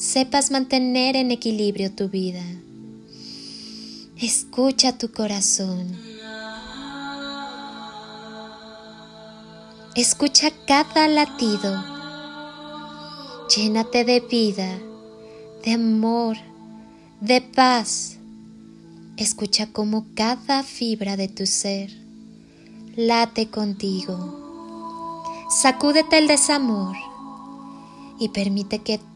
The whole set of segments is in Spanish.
sepas mantener en equilibrio tu vida. Escucha tu corazón. Escucha cada latido. Llénate de vida, de amor, de paz. Escucha cómo cada fibra de tu ser late contigo. Sacúdete el desamor y permite que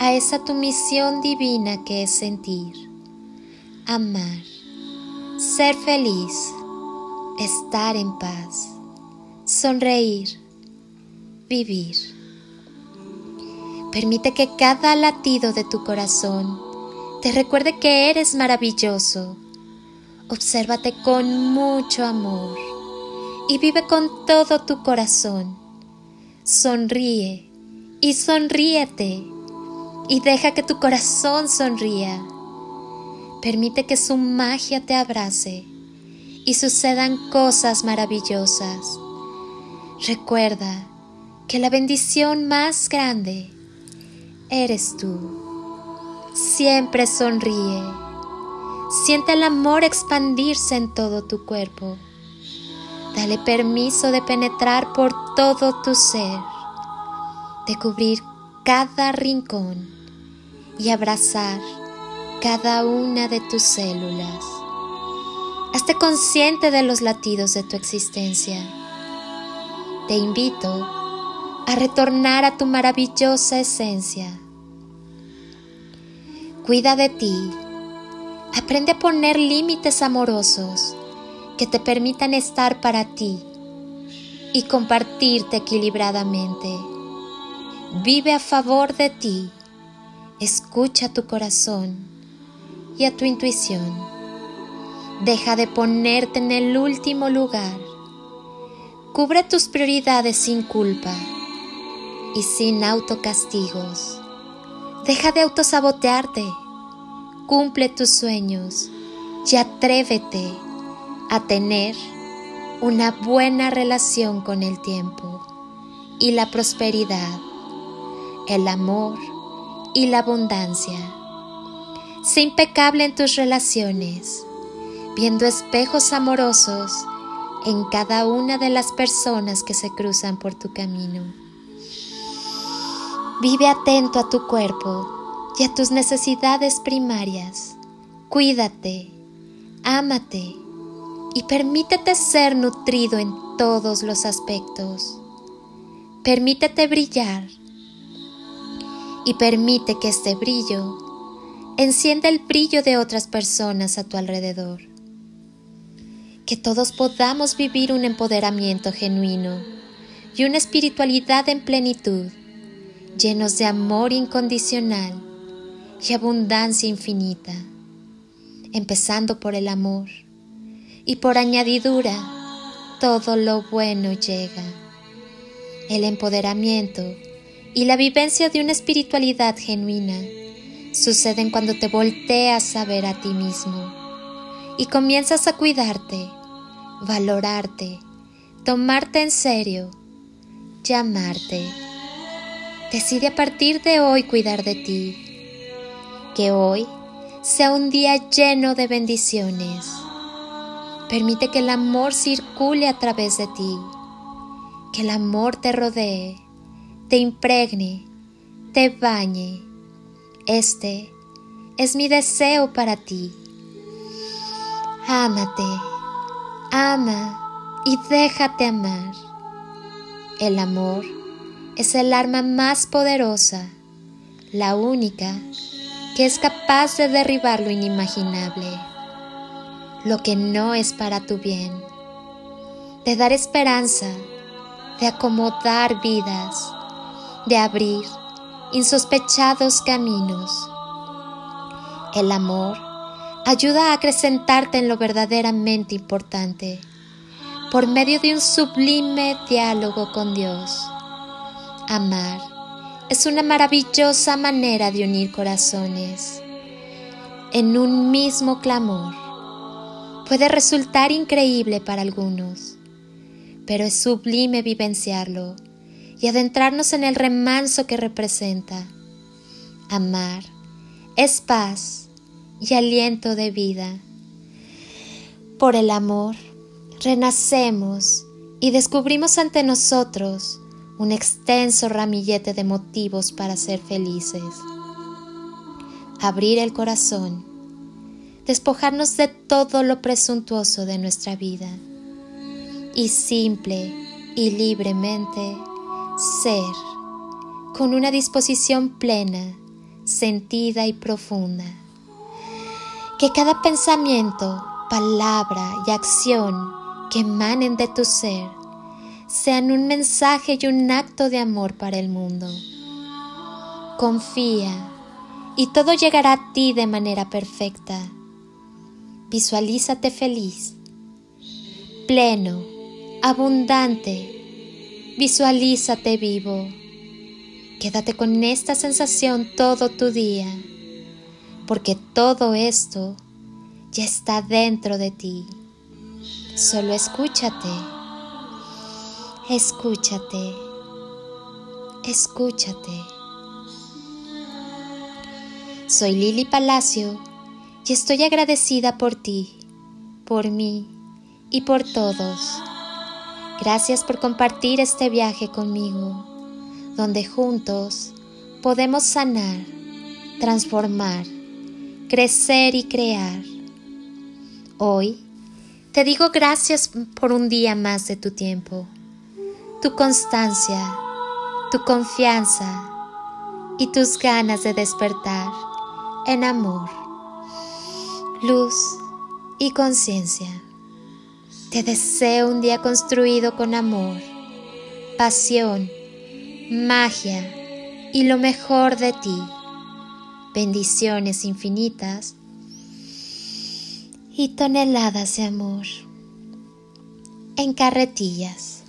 a esa tu misión divina que es sentir, amar, ser feliz, estar en paz, sonreír, vivir. Permite que cada latido de tu corazón te recuerde que eres maravilloso. Obsérvate con mucho amor y vive con todo tu corazón. Sonríe y sonríete y deja que tu corazón sonría. Permite que su magia te abrace y sucedan cosas maravillosas. Recuerda que la bendición más grande eres tú. Siempre sonríe. Siente el amor expandirse en todo tu cuerpo. Dale permiso de penetrar por todo tu ser, de cubrir cada rincón y abrazar cada una de tus células. Hazte consciente de los latidos de tu existencia. Te invito a retornar a tu maravillosa esencia. Cuida de ti. Aprende a poner límites amorosos que te permitan estar para ti y compartirte equilibradamente. Vive a favor de ti Escucha a tu corazón y a tu intuición. Deja de ponerte en el último lugar. Cubre tus prioridades sin culpa y sin autocastigos. Deja de autosabotearte. Cumple tus sueños y atrévete a tener una buena relación con el tiempo y la prosperidad, el amor y la abundancia. Sé impecable en tus relaciones, viendo espejos amorosos en cada una de las personas que se cruzan por tu camino. Vive atento a tu cuerpo y a tus necesidades primarias. Cuídate, ámate y permítete ser nutrido en todos los aspectos. Permítete brillar y permite que este brillo encienda el brillo de otras personas a tu alrededor. Que todos podamos vivir un empoderamiento genuino y una espiritualidad en plenitud, llenos de amor incondicional y abundancia infinita, empezando por el amor y por añadidura todo lo bueno llega. El empoderamiento y la vivencia de una espiritualidad genuina suceden cuando te volteas a ver a ti mismo y comienzas a cuidarte, valorarte, tomarte en serio, llamarte. Decide a partir de hoy cuidar de ti. Que hoy sea un día lleno de bendiciones. Permite que el amor circule a través de ti, que el amor te rodee, te impregne, te bañe. Este es mi deseo para ti. Ámate, ama y déjate amar. El amor es el arma más poderosa, la única que es capaz de derribar lo inimaginable, lo que no es para tu bien, de dar esperanza, de acomodar vidas, de abrir insospechados caminos. El amor ayuda a acrecentarte en lo verdaderamente importante por medio de un sublime diálogo con Dios. Amar es una maravillosa manera de unir corazones en un mismo clamor. Puede resultar increíble para algunos, pero es sublime vivenciarlo y adentrarnos en el remanso que representa. Amar es paz y aliento de vida. Por el amor, renacemos y descubrimos ante nosotros un extenso ramillete de motivos para ser felices. Abrir el corazón, despojarnos de todo lo presuntuoso de nuestra vida y simple y libremente ser con una disposición plena, sentida y profunda. Que cada pensamiento, palabra y acción que emanen de tu ser sean un mensaje y un acto de amor para el mundo. Confía y todo llegará a ti de manera perfecta. Visualízate feliz, pleno, abundante, Visualízate vivo. Quédate con esta sensación todo tu día, porque todo esto ya está dentro de ti. Solo escúchate, escúchate, escúchate. Soy Lili Palacio y estoy agradecida por ti, por mí y por todos. Gracias por compartir este viaje conmigo, donde juntos podemos sanar, transformar, crecer y crear. Hoy te digo gracias por un día más de tu tiempo, tu constancia, tu confianza y tus ganas de despertar en amor, luz y conciencia. Te deseo un día construido con amor, pasión, magia y lo mejor de ti. Bendiciones infinitas y toneladas de amor en carretillas.